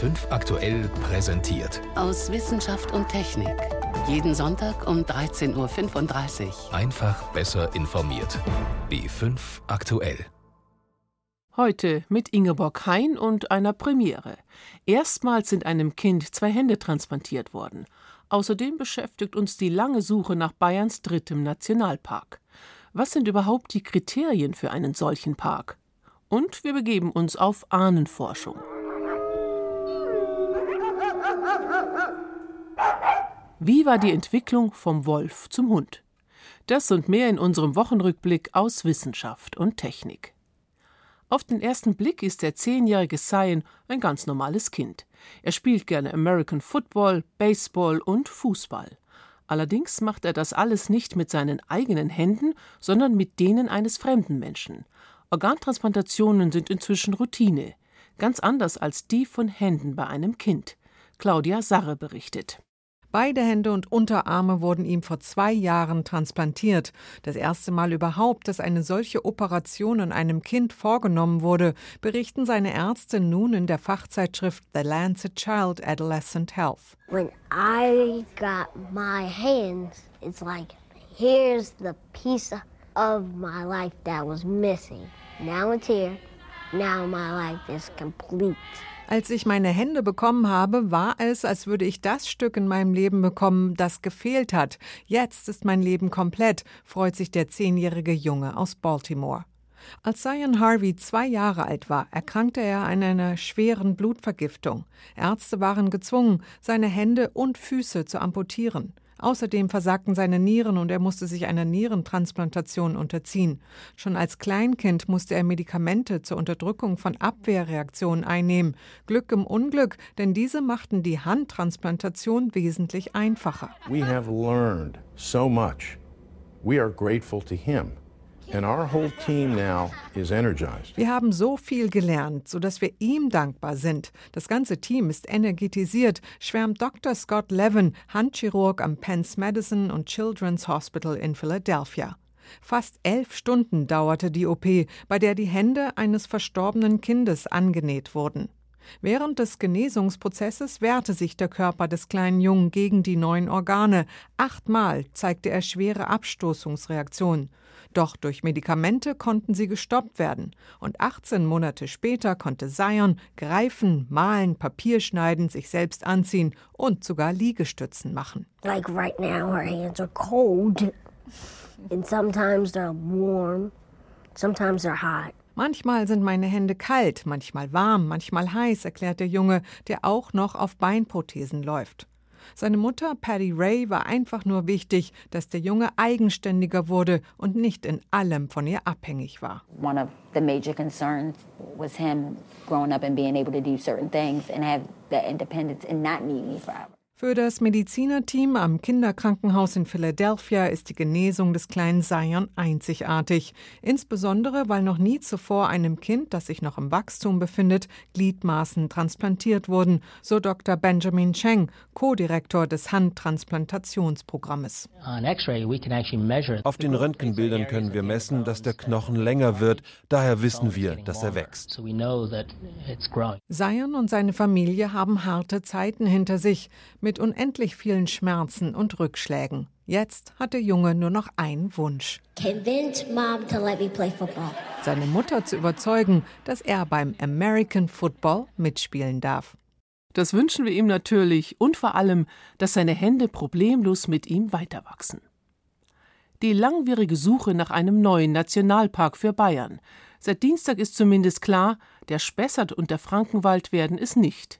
B5 aktuell präsentiert. Aus Wissenschaft und Technik. Jeden Sonntag um 13.35 Uhr. Einfach besser informiert. B5 aktuell. Heute mit Ingeborg Hein und einer Premiere. Erstmals sind einem Kind zwei Hände transplantiert worden. Außerdem beschäftigt uns die lange Suche nach Bayerns drittem Nationalpark. Was sind überhaupt die Kriterien für einen solchen Park? Und wir begeben uns auf Ahnenforschung. Wie war die Entwicklung vom Wolf zum Hund? Das und mehr in unserem Wochenrückblick aus Wissenschaft und Technik. Auf den ersten Blick ist der zehnjährige Cyan ein ganz normales Kind. Er spielt gerne American Football, Baseball und Fußball. Allerdings macht er das alles nicht mit seinen eigenen Händen, sondern mit denen eines fremden Menschen. Organtransplantationen sind inzwischen Routine, ganz anders als die von Händen bei einem Kind. Claudia Sarre berichtet. Beide Hände und Unterarme wurden ihm vor zwei Jahren transplantiert. Das erste Mal überhaupt, dass eine solche Operation an einem Kind vorgenommen wurde, berichten seine Ärzte nun in der Fachzeitschrift The Lancet Child Adolescent Health. When I got my hands, it's like here's the piece of my life that was missing. Now it's here. Now my life is complete. Als ich meine Hände bekommen habe, war es, als würde ich das Stück in meinem Leben bekommen, das gefehlt hat. Jetzt ist mein Leben komplett, freut sich der zehnjährige Junge aus Baltimore. Als Zion Harvey zwei Jahre alt war, erkrankte er an einer schweren Blutvergiftung. Ärzte waren gezwungen, seine Hände und Füße zu amputieren. Außerdem versagten seine Nieren und er musste sich einer Nierentransplantation unterziehen. Schon als Kleinkind musste er Medikamente zur Unterdrückung von Abwehrreaktionen einnehmen. Glück im Unglück, denn diese machten die Handtransplantation wesentlich einfacher. We have learned so much. We are grateful to him. Wir haben so viel gelernt, sodass wir ihm dankbar sind. Das ganze Team ist energetisiert, schwärmt Dr. Scott Levin, Handchirurg am Penn's Medicine und Children's Hospital in Philadelphia. Fast elf Stunden dauerte die OP, bei der die Hände eines verstorbenen Kindes angenäht wurden. Während des Genesungsprozesses wehrte sich der Körper des kleinen Jungen gegen die neuen Organe. Achtmal zeigte er schwere Abstoßungsreaktionen. Doch durch Medikamente konnten sie gestoppt werden. Und 18 Monate später konnte Zion greifen, malen, Papier schneiden, sich selbst anziehen und sogar Liegestützen machen. Like right now, her hands are cold. And sometimes they're warm. Sometimes they're hot. Manchmal sind meine Hände kalt, manchmal warm, manchmal heiß, erklärt der Junge, der auch noch auf Beinprothesen läuft. Seine Mutter Patty Ray war einfach nur wichtig, dass der Junge eigenständiger wurde und nicht in allem von ihr abhängig war. One of the major concerns was him growing up and being able to do certain things and have that independence and not need me forever. Für das Medizinerteam am Kinderkrankenhaus in Philadelphia ist die Genesung des kleinen Zion einzigartig. Insbesondere, weil noch nie zuvor einem Kind, das sich noch im Wachstum befindet, Gliedmaßen transplantiert wurden, so Dr. Benjamin Cheng, Co-Direktor des Handtransplantationsprogrammes. Auf den Röntgenbildern können wir messen, dass der Knochen länger wird. Daher wissen wir, dass er wächst. Zion und seine Familie haben harte Zeiten hinter sich. Mit mit unendlich vielen Schmerzen und Rückschlägen. Jetzt hat der Junge nur noch einen Wunsch. Seine Mutter zu überzeugen, dass er beim American Football mitspielen darf. Das wünschen wir ihm natürlich und vor allem, dass seine Hände problemlos mit ihm weiterwachsen. Die langwierige Suche nach einem neuen Nationalpark für Bayern. Seit Dienstag ist zumindest klar, der Spessart und der Frankenwald werden es nicht.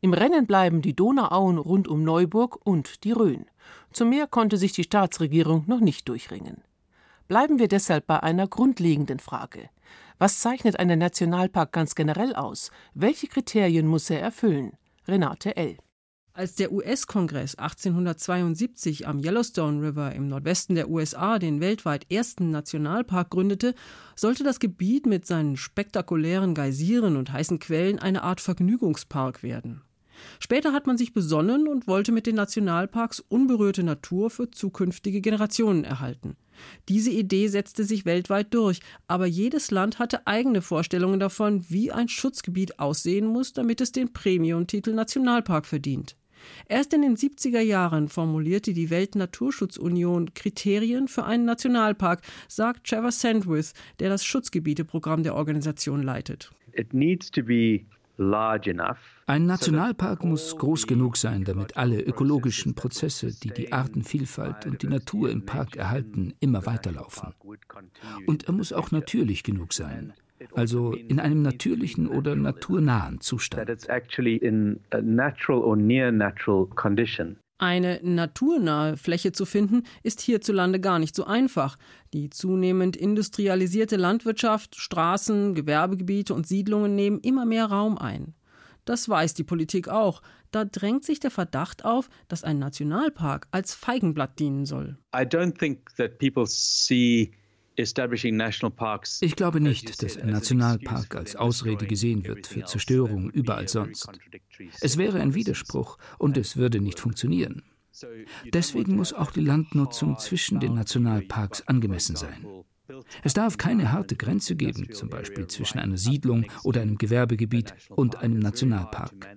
Im Rennen bleiben die Donauauen rund um Neuburg und die Rhön. Zum Meer konnte sich die Staatsregierung noch nicht durchringen. Bleiben wir deshalb bei einer grundlegenden Frage. Was zeichnet einen Nationalpark ganz generell aus? Welche Kriterien muss er erfüllen? Renate L. Als der US-Kongress 1872 am Yellowstone River im Nordwesten der USA den weltweit ersten Nationalpark gründete, sollte das Gebiet mit seinen spektakulären Geysiren und heißen Quellen eine Art Vergnügungspark werden. Später hat man sich besonnen und wollte mit den Nationalparks unberührte Natur für zukünftige Generationen erhalten. Diese Idee setzte sich weltweit durch, aber jedes Land hatte eigene Vorstellungen davon, wie ein Schutzgebiet aussehen muss, damit es den Premium-Titel Nationalpark verdient. Erst in den 70er Jahren formulierte die Weltnaturschutzunion Kriterien für einen Nationalpark, sagt Trevor Sandwith, der das Schutzgebieteprogramm der Organisation leitet. It needs to be ein Nationalpark muss groß genug sein, damit alle ökologischen Prozesse, die die Artenvielfalt und die Natur im Park erhalten, immer weiterlaufen. Und er muss auch natürlich genug sein, also in einem natürlichen oder naturnahen Zustand. Eine naturnahe Fläche zu finden, ist hierzulande gar nicht so einfach. Die zunehmend industrialisierte Landwirtschaft, Straßen, Gewerbegebiete und Siedlungen nehmen immer mehr Raum ein. Das weiß die Politik auch. Da drängt sich der Verdacht auf, dass ein Nationalpark als Feigenblatt dienen soll. I don't think that people see ich glaube nicht, dass ein Nationalpark als Ausrede gesehen wird für Zerstörung überall sonst. Es wäre ein Widerspruch und es würde nicht funktionieren. Deswegen muss auch die Landnutzung zwischen den Nationalparks angemessen sein. Es darf keine harte Grenze geben, zum Beispiel zwischen einer Siedlung oder einem Gewerbegebiet und einem Nationalpark.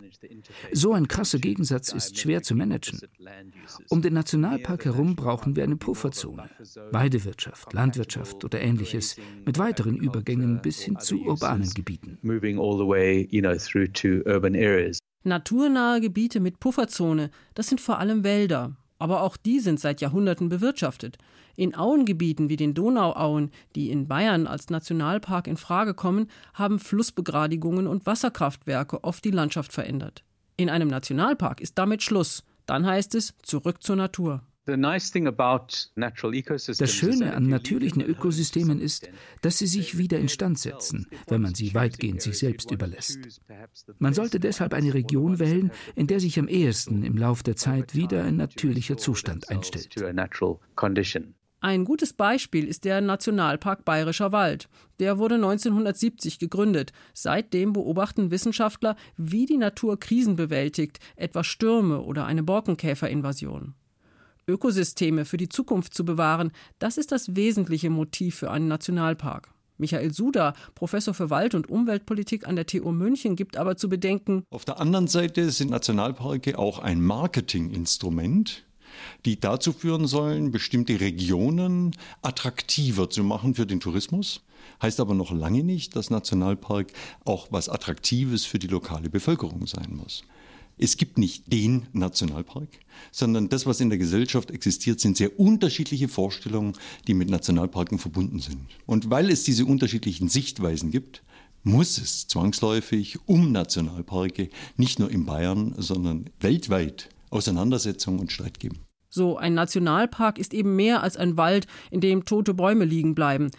So ein krasser Gegensatz ist schwer zu managen. Um den Nationalpark herum brauchen wir eine Pufferzone, Weidewirtschaft, Landwirtschaft oder ähnliches, mit weiteren Übergängen bis hin zu urbanen Gebieten. Naturnahe Gebiete mit Pufferzone, das sind vor allem Wälder, aber auch die sind seit Jahrhunderten bewirtschaftet. In Auengebieten wie den Donauauen, die in Bayern als Nationalpark in Frage kommen, haben Flussbegradigungen und Wasserkraftwerke oft die Landschaft verändert. In einem Nationalpark ist damit Schluss. Dann heißt es zurück zur Natur. Das Schöne an natürlichen Ökosystemen ist, dass sie sich wieder instand setzen, wenn man sie weitgehend sich selbst überlässt. Man sollte deshalb eine Region wählen, in der sich am ehesten im Lauf der Zeit wieder ein natürlicher Zustand einstellt. Ein gutes Beispiel ist der Nationalpark Bayerischer Wald. Der wurde 1970 gegründet. Seitdem beobachten Wissenschaftler, wie die Natur Krisen bewältigt, etwa Stürme oder eine Borkenkäferinvasion. Ökosysteme für die Zukunft zu bewahren, das ist das wesentliche Motiv für einen Nationalpark. Michael Suda, Professor für Wald- und Umweltpolitik an der TU München, gibt aber zu bedenken. Auf der anderen Seite sind Nationalparke auch ein Marketinginstrument, die dazu führen sollen, bestimmte Regionen attraktiver zu machen für den Tourismus. Heißt aber noch lange nicht, dass Nationalpark auch was Attraktives für die lokale Bevölkerung sein muss. Es gibt nicht den Nationalpark, sondern das, was in der Gesellschaft existiert, sind sehr unterschiedliche Vorstellungen, die mit Nationalparken verbunden sind. Und weil es diese unterschiedlichen Sichtweisen gibt, muss es zwangsläufig um Nationalparke nicht nur in Bayern, sondern weltweit Auseinandersetzungen und Streit geben. So, ein Nationalpark ist eben mehr als ein Wald, in dem tote Bäume liegen bleiben.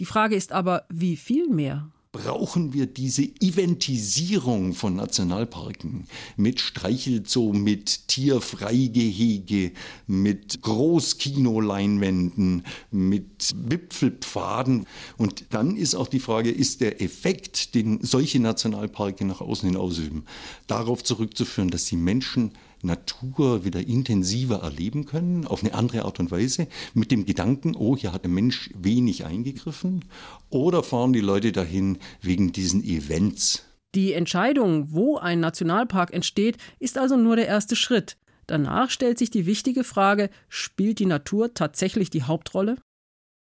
Die Frage ist aber, wie viel mehr? Brauchen wir diese Eventisierung von Nationalparken mit Streichelzoo, mit Tierfreigehege, mit Großkinoleinwänden, mit Wipfelpfaden. Und dann ist auch die Frage, ist der Effekt, den solche Nationalparke nach außen hin ausüben, darauf zurückzuführen, dass die Menschen Natur wieder intensiver erleben können, auf eine andere Art und Weise, mit dem Gedanken, oh, hier hat der Mensch wenig eingegriffen, oder fahren die Leute dahin wegen diesen Events? Die Entscheidung, wo ein Nationalpark entsteht, ist also nur der erste Schritt. Danach stellt sich die wichtige Frage, spielt die Natur tatsächlich die Hauptrolle?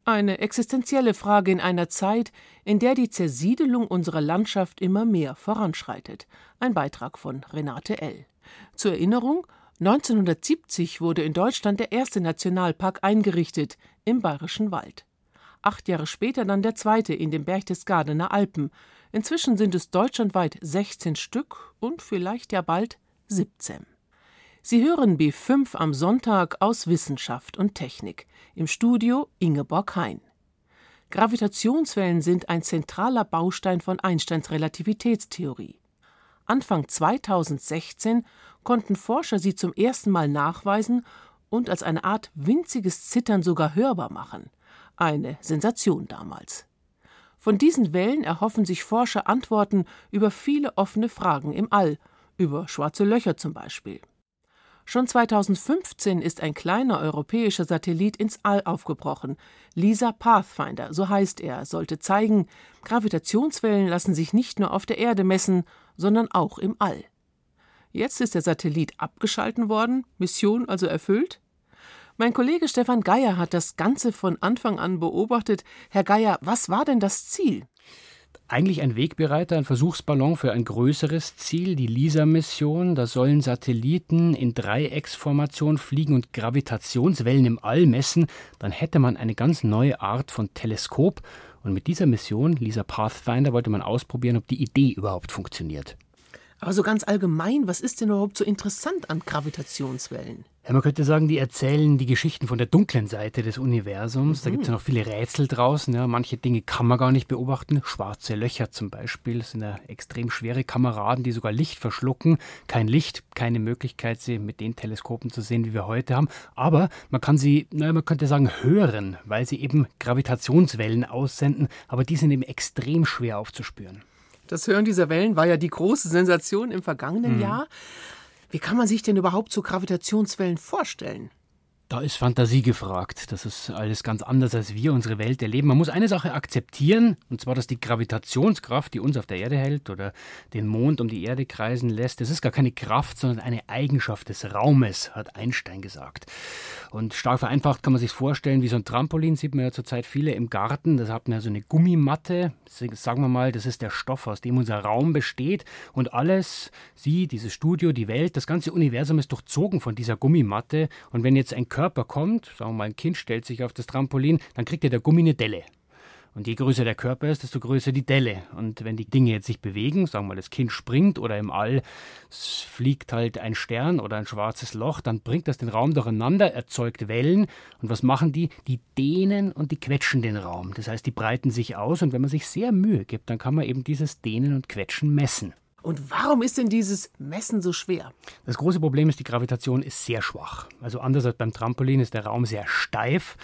Eine existenzielle Frage in einer Zeit, in der die Zersiedelung unserer Landschaft immer mehr voranschreitet. Ein Beitrag von Renate L. Zur Erinnerung, 1970 wurde in Deutschland der erste Nationalpark eingerichtet im Bayerischen Wald. Acht Jahre später dann der zweite in den Berchtesgadener Alpen. Inzwischen sind es deutschlandweit 16 Stück und vielleicht ja bald 17. Sie hören B5 am Sonntag aus Wissenschaft und Technik. Im Studio Ingeborg Hein. Gravitationswellen sind ein zentraler Baustein von Einsteins Relativitätstheorie. Anfang 2016 konnten Forscher sie zum ersten Mal nachweisen und als eine Art winziges Zittern sogar hörbar machen. Eine Sensation damals. Von diesen Wellen erhoffen sich Forscher Antworten über viele offene Fragen im All, über schwarze Löcher zum Beispiel. Schon 2015 ist ein kleiner europäischer Satellit ins All aufgebrochen. LISA Pathfinder, so heißt er, sollte zeigen, Gravitationswellen lassen sich nicht nur auf der Erde messen, sondern auch im All. Jetzt ist der Satellit abgeschalten worden, Mission also erfüllt? Mein Kollege Stefan Geier hat das Ganze von Anfang an beobachtet. Herr Geier, was war denn das Ziel? Eigentlich ein Wegbereiter, ein Versuchsballon für ein größeres Ziel, die LISA-Mission. Da sollen Satelliten in Dreiecksformation fliegen und Gravitationswellen im All messen. Dann hätte man eine ganz neue Art von Teleskop. Und mit dieser Mission, LISA Pathfinder, wollte man ausprobieren, ob die Idee überhaupt funktioniert. Aber so ganz allgemein, was ist denn überhaupt so interessant an Gravitationswellen? Ja, man könnte sagen, die erzählen die Geschichten von der dunklen Seite des Universums. Mhm. Da gibt es ja noch viele Rätsel draußen. Ja. Manche Dinge kann man gar nicht beobachten. Schwarze Löcher zum Beispiel das sind ja extrem schwere Kameraden, die sogar Licht verschlucken. Kein Licht, keine Möglichkeit, sie mit den Teleskopen zu sehen, wie wir heute haben. Aber man kann sie, naja, man könnte sagen, hören, weil sie eben Gravitationswellen aussenden. Aber die sind eben extrem schwer aufzuspüren. Das Hören dieser Wellen war ja die große Sensation im vergangenen mhm. Jahr. Wie kann man sich denn überhaupt so Gravitationswellen vorstellen? Da ist Fantasie gefragt. Das ist alles ganz anders, als wir unsere Welt erleben. Man muss eine Sache akzeptieren, und zwar, dass die Gravitationskraft, die uns auf der Erde hält oder den Mond um die Erde kreisen lässt, das ist gar keine Kraft, sondern eine Eigenschaft des Raumes, hat Einstein gesagt. Und stark vereinfacht kann man sich vorstellen, wie so ein Trampolin, sieht man ja zurzeit viele im Garten. Das hat man ja so eine Gummimatte, sagen wir mal, das ist der Stoff, aus dem unser Raum besteht. Und alles, Sie, dieses Studio, die Welt, das ganze Universum ist durchzogen von dieser Gummimatte. Und wenn jetzt ein Körper Körper kommt, sagen wir mal, ein Kind stellt sich auf das Trampolin, dann kriegt ja der Gummi eine Delle. Und je größer der Körper ist, desto größer die Delle. Und wenn die Dinge jetzt sich bewegen, sagen wir mal, das Kind springt oder im All fliegt halt ein Stern oder ein schwarzes Loch, dann bringt das den Raum durcheinander, erzeugt Wellen. Und was machen die? Die dehnen und die quetschen den Raum. Das heißt, die breiten sich aus. Und wenn man sich sehr Mühe gibt, dann kann man eben dieses Dehnen und Quetschen messen. Und warum ist denn dieses Messen so schwer? Das große Problem ist, die Gravitation ist sehr schwach. Also anders als beim Trampolin ist der Raum sehr steif.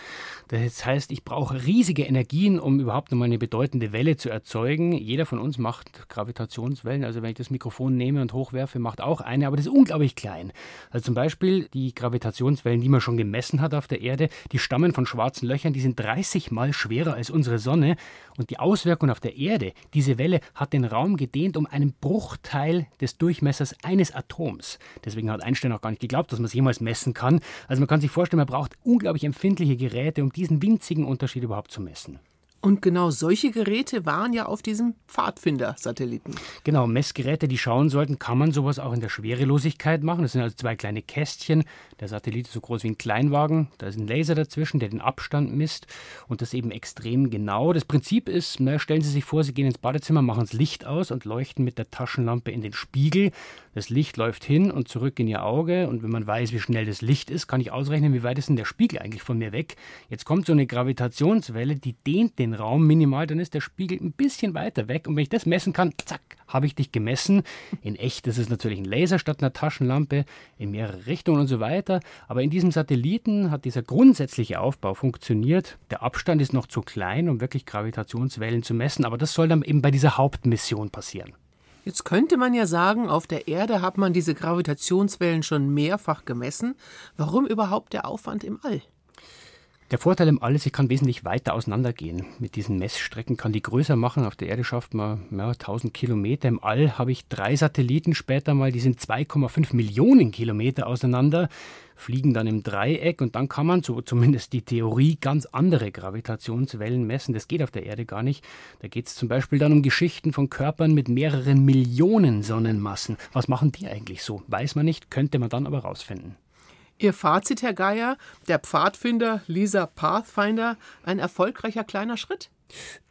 Das heißt, ich brauche riesige Energien, um überhaupt nochmal eine bedeutende Welle zu erzeugen. Jeder von uns macht Gravitationswellen. Also wenn ich das Mikrofon nehme und hochwerfe, macht auch eine, aber das ist unglaublich klein. Also zum Beispiel die Gravitationswellen, die man schon gemessen hat auf der Erde, die stammen von schwarzen Löchern, die sind 30 mal schwerer als unsere Sonne. Und die Auswirkung auf der Erde, diese Welle hat den Raum gedehnt um einen Bruchteil des Durchmessers eines Atoms. Deswegen hat Einstein auch gar nicht geglaubt, dass man es jemals messen kann. Also man kann sich vorstellen, man braucht unglaublich empfindliche Geräte, um diesen winzigen Unterschied überhaupt zu messen. Und genau solche Geräte waren ja auf diesem Pfadfinder-Satelliten. Genau, Messgeräte, die schauen sollten, kann man sowas auch in der Schwerelosigkeit machen. Das sind also zwei kleine Kästchen. Der Satellit ist so groß wie ein Kleinwagen. Da ist ein Laser dazwischen, der den Abstand misst und das eben extrem genau. Das Prinzip ist, na, stellen Sie sich vor, Sie gehen ins Badezimmer, machen das Licht aus und leuchten mit der Taschenlampe in den Spiegel. Das Licht läuft hin und zurück in Ihr Auge und wenn man weiß, wie schnell das Licht ist, kann ich ausrechnen, wie weit ist denn der Spiegel eigentlich von mir weg. Jetzt kommt so eine Gravitationswelle, die dehnt den den Raum minimal, dann ist der Spiegel ein bisschen weiter weg. Und wenn ich das messen kann, zack, habe ich dich gemessen. In echt ist es natürlich ein Laser statt einer Taschenlampe, in mehrere Richtungen und so weiter. Aber in diesem Satelliten hat dieser grundsätzliche Aufbau funktioniert. Der Abstand ist noch zu klein, um wirklich Gravitationswellen zu messen. Aber das soll dann eben bei dieser Hauptmission passieren. Jetzt könnte man ja sagen, auf der Erde hat man diese Gravitationswellen schon mehrfach gemessen. Warum überhaupt der Aufwand im All? Der Vorteil im All ist, ich kann wesentlich weiter auseinandergehen. Mit diesen Messstrecken kann die größer machen. Auf der Erde schafft man ja, 1000 Kilometer. Im All habe ich drei Satelliten später mal, die sind 2,5 Millionen Kilometer auseinander, fliegen dann im Dreieck und dann kann man, so zumindest die Theorie, ganz andere Gravitationswellen messen. Das geht auf der Erde gar nicht. Da geht es zum Beispiel dann um Geschichten von Körpern mit mehreren Millionen Sonnenmassen. Was machen die eigentlich so? Weiß man nicht, könnte man dann aber rausfinden. Ihr Fazit, Herr Geier, der Pfadfinder Lisa Pathfinder, ein erfolgreicher kleiner Schritt?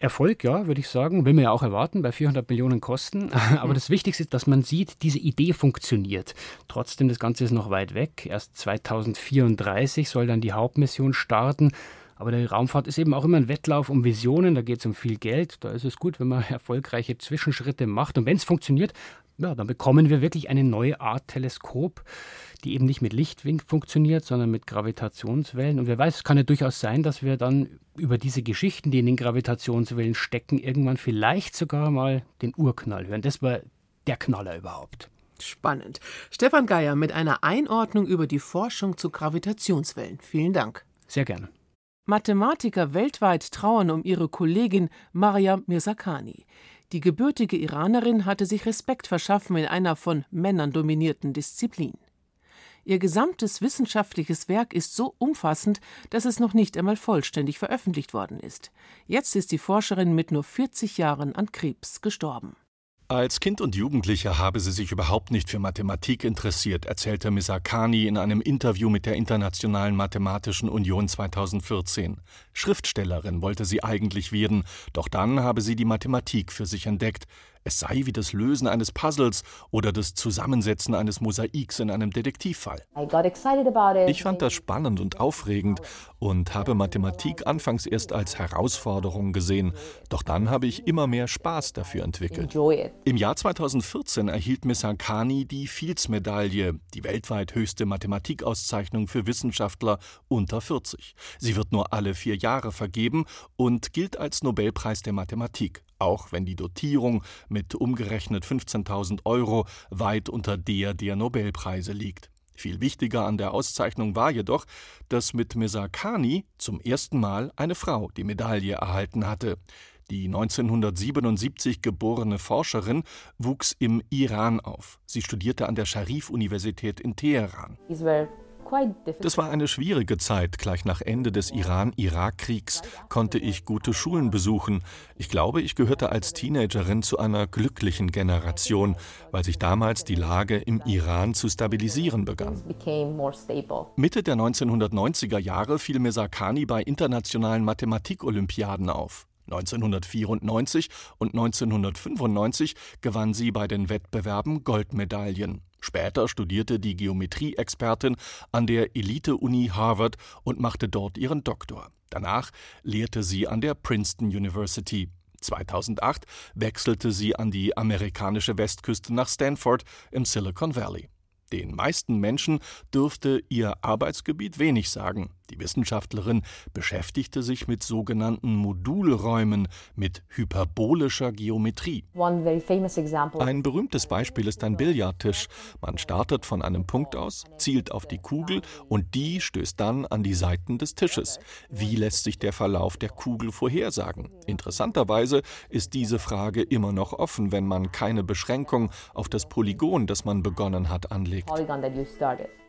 Erfolg, ja, würde ich sagen. Will man ja auch erwarten bei 400 Millionen Kosten. Aber das Wichtigste ist, dass man sieht, diese Idee funktioniert. Trotzdem, das Ganze ist noch weit weg. Erst 2034 soll dann die Hauptmission starten. Aber die Raumfahrt ist eben auch immer ein Wettlauf um Visionen, da geht es um viel Geld. Da ist es gut, wenn man erfolgreiche Zwischenschritte macht. Und wenn es funktioniert, ja, dann bekommen wir wirklich eine neue Art Teleskop, die eben nicht mit Licht funktioniert, sondern mit Gravitationswellen. Und wer weiß, es kann ja durchaus sein, dass wir dann über diese Geschichten, die in den Gravitationswellen stecken, irgendwann vielleicht sogar mal den Urknall hören. Das war der Knaller überhaupt. Spannend. Stefan Geier mit einer Einordnung über die Forschung zu Gravitationswellen. Vielen Dank. Sehr gerne. Mathematiker weltweit trauern um ihre Kollegin Maryam Mirzakhani. Die gebürtige Iranerin hatte sich Respekt verschaffen in einer von Männern dominierten Disziplin. Ihr gesamtes wissenschaftliches Werk ist so umfassend, dass es noch nicht einmal vollständig veröffentlicht worden ist. Jetzt ist die Forscherin mit nur 40 Jahren an Krebs gestorben. Als Kind und Jugendlicher habe sie sich überhaupt nicht für Mathematik interessiert, erzählte Misakani in einem Interview mit der Internationalen Mathematischen Union 2014. Schriftstellerin wollte sie eigentlich werden, doch dann habe sie die Mathematik für sich entdeckt. Es sei wie das Lösen eines Puzzles oder das Zusammensetzen eines Mosaiks in einem Detektivfall. Ich fand das spannend und aufregend und habe Mathematik anfangs erst als Herausforderung gesehen. Doch dann habe ich immer mehr Spaß dafür entwickelt. Im Jahr 2014 erhielt Miss Hankani die Fields-Medaille, die weltweit höchste Mathematikauszeichnung für Wissenschaftler unter 40. Sie wird nur alle vier Jahre vergeben und gilt als Nobelpreis der Mathematik auch wenn die Dotierung mit umgerechnet 15.000 Euro weit unter der der Nobelpreise liegt. Viel wichtiger an der Auszeichnung war jedoch, dass mit Mesakani zum ersten Mal eine Frau die Medaille erhalten hatte. Die 1977 geborene Forscherin wuchs im Iran auf. Sie studierte an der Scharif-Universität in Teheran. Das war eine schwierige Zeit. Gleich nach Ende des Iran-Irak-Kriegs konnte ich gute Schulen besuchen. Ich glaube, ich gehörte als Teenagerin zu einer glücklichen Generation, weil sich damals die Lage im Iran zu stabilisieren begann. Mitte der 1990er Jahre fiel Mesakani bei internationalen Mathematik-Olympiaden auf. 1994 und 1995 gewann sie bei den Wettbewerben Goldmedaillen. Später studierte die Geometrieexpertin an der Elite-Uni Harvard und machte dort ihren Doktor. Danach lehrte sie an der Princeton University. 2008 wechselte sie an die amerikanische Westküste nach Stanford im Silicon Valley. Den meisten Menschen dürfte ihr Arbeitsgebiet wenig sagen. Die Wissenschaftlerin beschäftigte sich mit sogenannten Modulräumen, mit hyperbolischer Geometrie. Ein berühmtes Beispiel ist ein Billardtisch. Man startet von einem Punkt aus, zielt auf die Kugel und die stößt dann an die Seiten des Tisches. Wie lässt sich der Verlauf der Kugel vorhersagen? Interessanterweise ist diese Frage immer noch offen, wenn man keine Beschränkung auf das Polygon, das man begonnen hat, anlegt.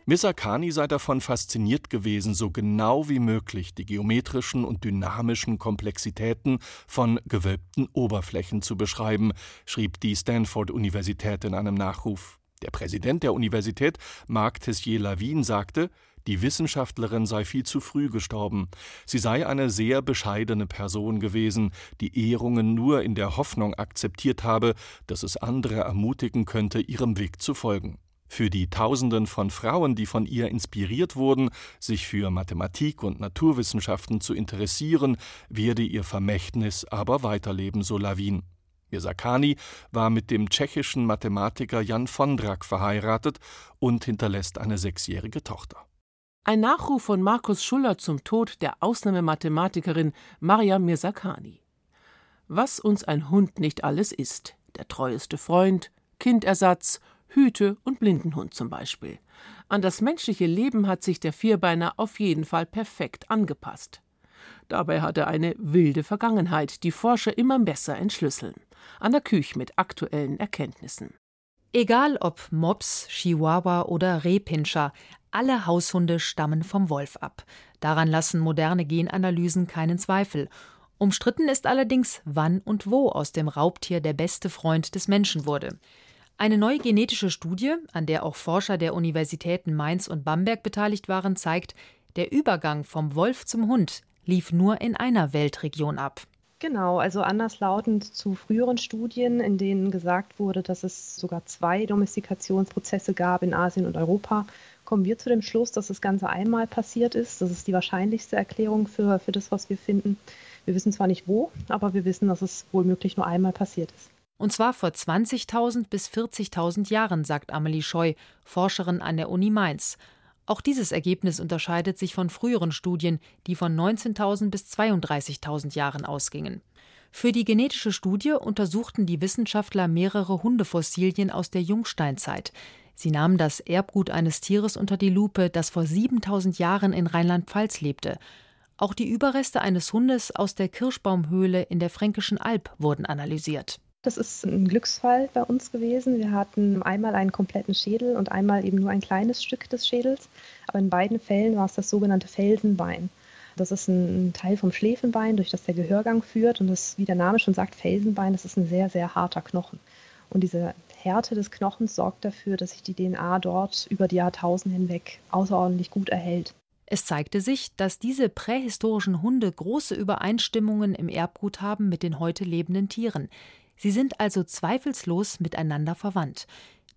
Misakani sei davon fasziniert gewesen, so genau wie möglich die geometrischen und dynamischen Komplexitäten von gewölbten Oberflächen zu beschreiben, schrieb die Stanford-Universität in einem Nachruf. Der Präsident der Universität, Marc Tessier-Lavin, sagte, die Wissenschaftlerin sei viel zu früh gestorben. Sie sei eine sehr bescheidene Person gewesen, die Ehrungen nur in der Hoffnung akzeptiert habe, dass es andere ermutigen könnte, ihrem Weg zu folgen. Für die Tausenden von Frauen, die von ihr inspiriert wurden, sich für Mathematik und Naturwissenschaften zu interessieren, werde ihr Vermächtnis aber weiterleben, so Lawin. Mirsakani war mit dem tschechischen Mathematiker Jan Vondrak verheiratet und hinterlässt eine sechsjährige Tochter. Ein Nachruf von Markus Schuller zum Tod der Ausnahmemathematikerin Maria Mirsakani. Was uns ein Hund nicht alles ist: der treueste Freund, Kindersatz, Hüte und Blindenhund zum Beispiel. An das menschliche Leben hat sich der Vierbeiner auf jeden Fall perfekt angepasst. Dabei hat er eine wilde Vergangenheit, die Forscher immer besser entschlüsseln. An der Küche mit aktuellen Erkenntnissen. Egal ob Mops, Chihuahua oder Rehpinscher, alle Haushunde stammen vom Wolf ab. Daran lassen moderne Genanalysen keinen Zweifel. Umstritten ist allerdings, wann und wo aus dem Raubtier der beste Freund des Menschen wurde. Eine neue genetische Studie, an der auch Forscher der Universitäten Mainz und Bamberg beteiligt waren, zeigt, der Übergang vom Wolf zum Hund lief nur in einer Weltregion ab. Genau, also anderslautend zu früheren Studien, in denen gesagt wurde, dass es sogar zwei Domestikationsprozesse gab in Asien und Europa, kommen wir zu dem Schluss, dass das Ganze einmal passiert ist. Das ist die wahrscheinlichste Erklärung für, für das, was wir finden. Wir wissen zwar nicht wo, aber wir wissen, dass es wohl nur einmal passiert ist. Und zwar vor 20.000 bis 40.000 Jahren, sagt Amelie Scheu, Forscherin an der Uni Mainz. Auch dieses Ergebnis unterscheidet sich von früheren Studien, die von 19.000 bis 32.000 Jahren ausgingen. Für die genetische Studie untersuchten die Wissenschaftler mehrere Hundefossilien aus der Jungsteinzeit. Sie nahmen das Erbgut eines Tieres unter die Lupe, das vor 7000 Jahren in Rheinland-Pfalz lebte. Auch die Überreste eines Hundes aus der Kirschbaumhöhle in der Fränkischen Alb wurden analysiert. Das ist ein Glücksfall bei uns gewesen. Wir hatten einmal einen kompletten Schädel und einmal eben nur ein kleines Stück des Schädels. Aber in beiden Fällen war es das sogenannte Felsenbein. Das ist ein Teil vom Schläfenbein, durch das der Gehörgang führt. Und das, wie der Name schon sagt, Felsenbein, das ist ein sehr, sehr harter Knochen. Und diese Härte des Knochens sorgt dafür, dass sich die DNA dort über die Jahrtausende hinweg außerordentlich gut erhält. Es zeigte sich, dass diese prähistorischen Hunde große Übereinstimmungen im Erbgut haben mit den heute lebenden Tieren. Sie sind also zweifellos miteinander verwandt.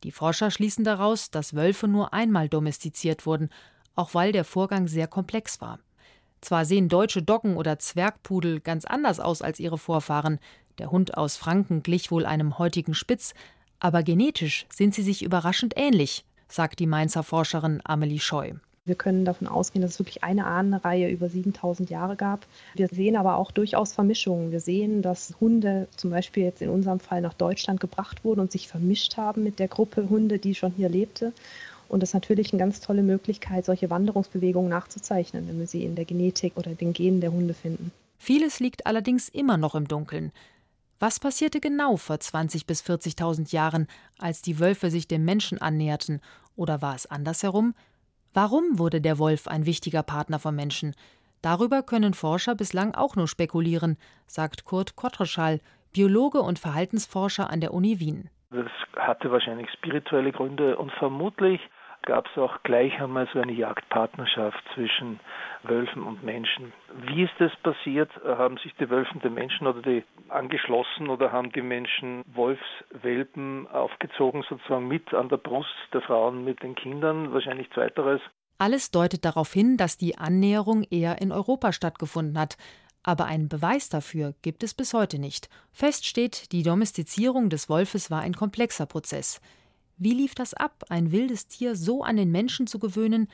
Die Forscher schließen daraus, dass Wölfe nur einmal domestiziert wurden, auch weil der Vorgang sehr komplex war. Zwar sehen deutsche Doggen oder Zwergpudel ganz anders aus als ihre Vorfahren, der Hund aus Franken glich wohl einem heutigen Spitz, aber genetisch sind sie sich überraschend ähnlich, sagt die Mainzer Forscherin Amelie Scheu. Wir können davon ausgehen, dass es wirklich eine Ahnenreihe über 7000 Jahre gab. Wir sehen aber auch durchaus Vermischungen. Wir sehen, dass Hunde zum Beispiel jetzt in unserem Fall nach Deutschland gebracht wurden und sich vermischt haben mit der Gruppe Hunde, die schon hier lebte. Und das ist natürlich eine ganz tolle Möglichkeit, solche Wanderungsbewegungen nachzuzeichnen, wenn wir sie in der Genetik oder den Genen der Hunde finden. Vieles liegt allerdings immer noch im Dunkeln. Was passierte genau vor 20.000 bis 40.000 Jahren, als die Wölfe sich dem Menschen annäherten? Oder war es andersherum? Warum wurde der Wolf ein wichtiger Partner vom Menschen? Darüber können Forscher bislang auch nur spekulieren, sagt Kurt Kottreschall, Biologe und Verhaltensforscher an der Uni Wien. Das hatte wahrscheinlich spirituelle Gründe und vermutlich gab es auch gleich einmal so eine Jagdpartnerschaft zwischen Wölfen und Menschen. Wie ist das passiert? Haben sich die Wölfen den Menschen oder die angeschlossen oder haben die Menschen Wolfswelpen aufgezogen, sozusagen mit an der Brust der Frauen mit den Kindern? Wahrscheinlich zweiteres. Alles deutet darauf hin, dass die Annäherung eher in Europa stattgefunden hat. Aber einen Beweis dafür gibt es bis heute nicht. Fest steht, die Domestizierung des Wolfes war ein komplexer Prozess. Wie lief das ab, ein wildes Tier so an den Menschen zu gewöhnen,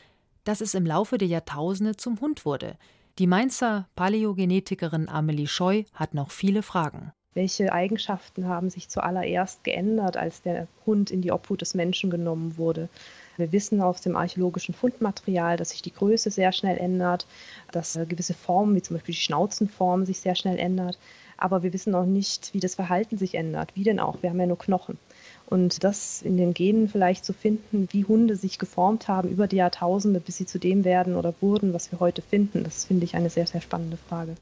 dass es im Laufe der Jahrtausende zum Hund wurde? Die Mainzer Paläogenetikerin Amelie Scheu hat noch viele Fragen. Welche Eigenschaften haben sich zuallererst geändert, als der Hund in die Obhut des Menschen genommen wurde? Wir wissen aus dem archäologischen Fundmaterial, dass sich die Größe sehr schnell ändert, dass äh, gewisse Formen, wie zum Beispiel die Schnauzenform, sich sehr schnell ändert. Aber wir wissen auch nicht, wie das Verhalten sich ändert. Wie denn auch? Wir haben ja nur Knochen. Und das in den Genen vielleicht zu finden, wie Hunde sich geformt haben über die Jahrtausende, bis sie zu dem werden oder wurden, was wir heute finden, das finde ich eine sehr, sehr spannende Frage.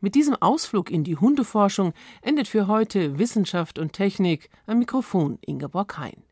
Mit diesem Ausflug in die Hundeforschung endet für heute Wissenschaft und Technik am Mikrofon Ingeborg Hein.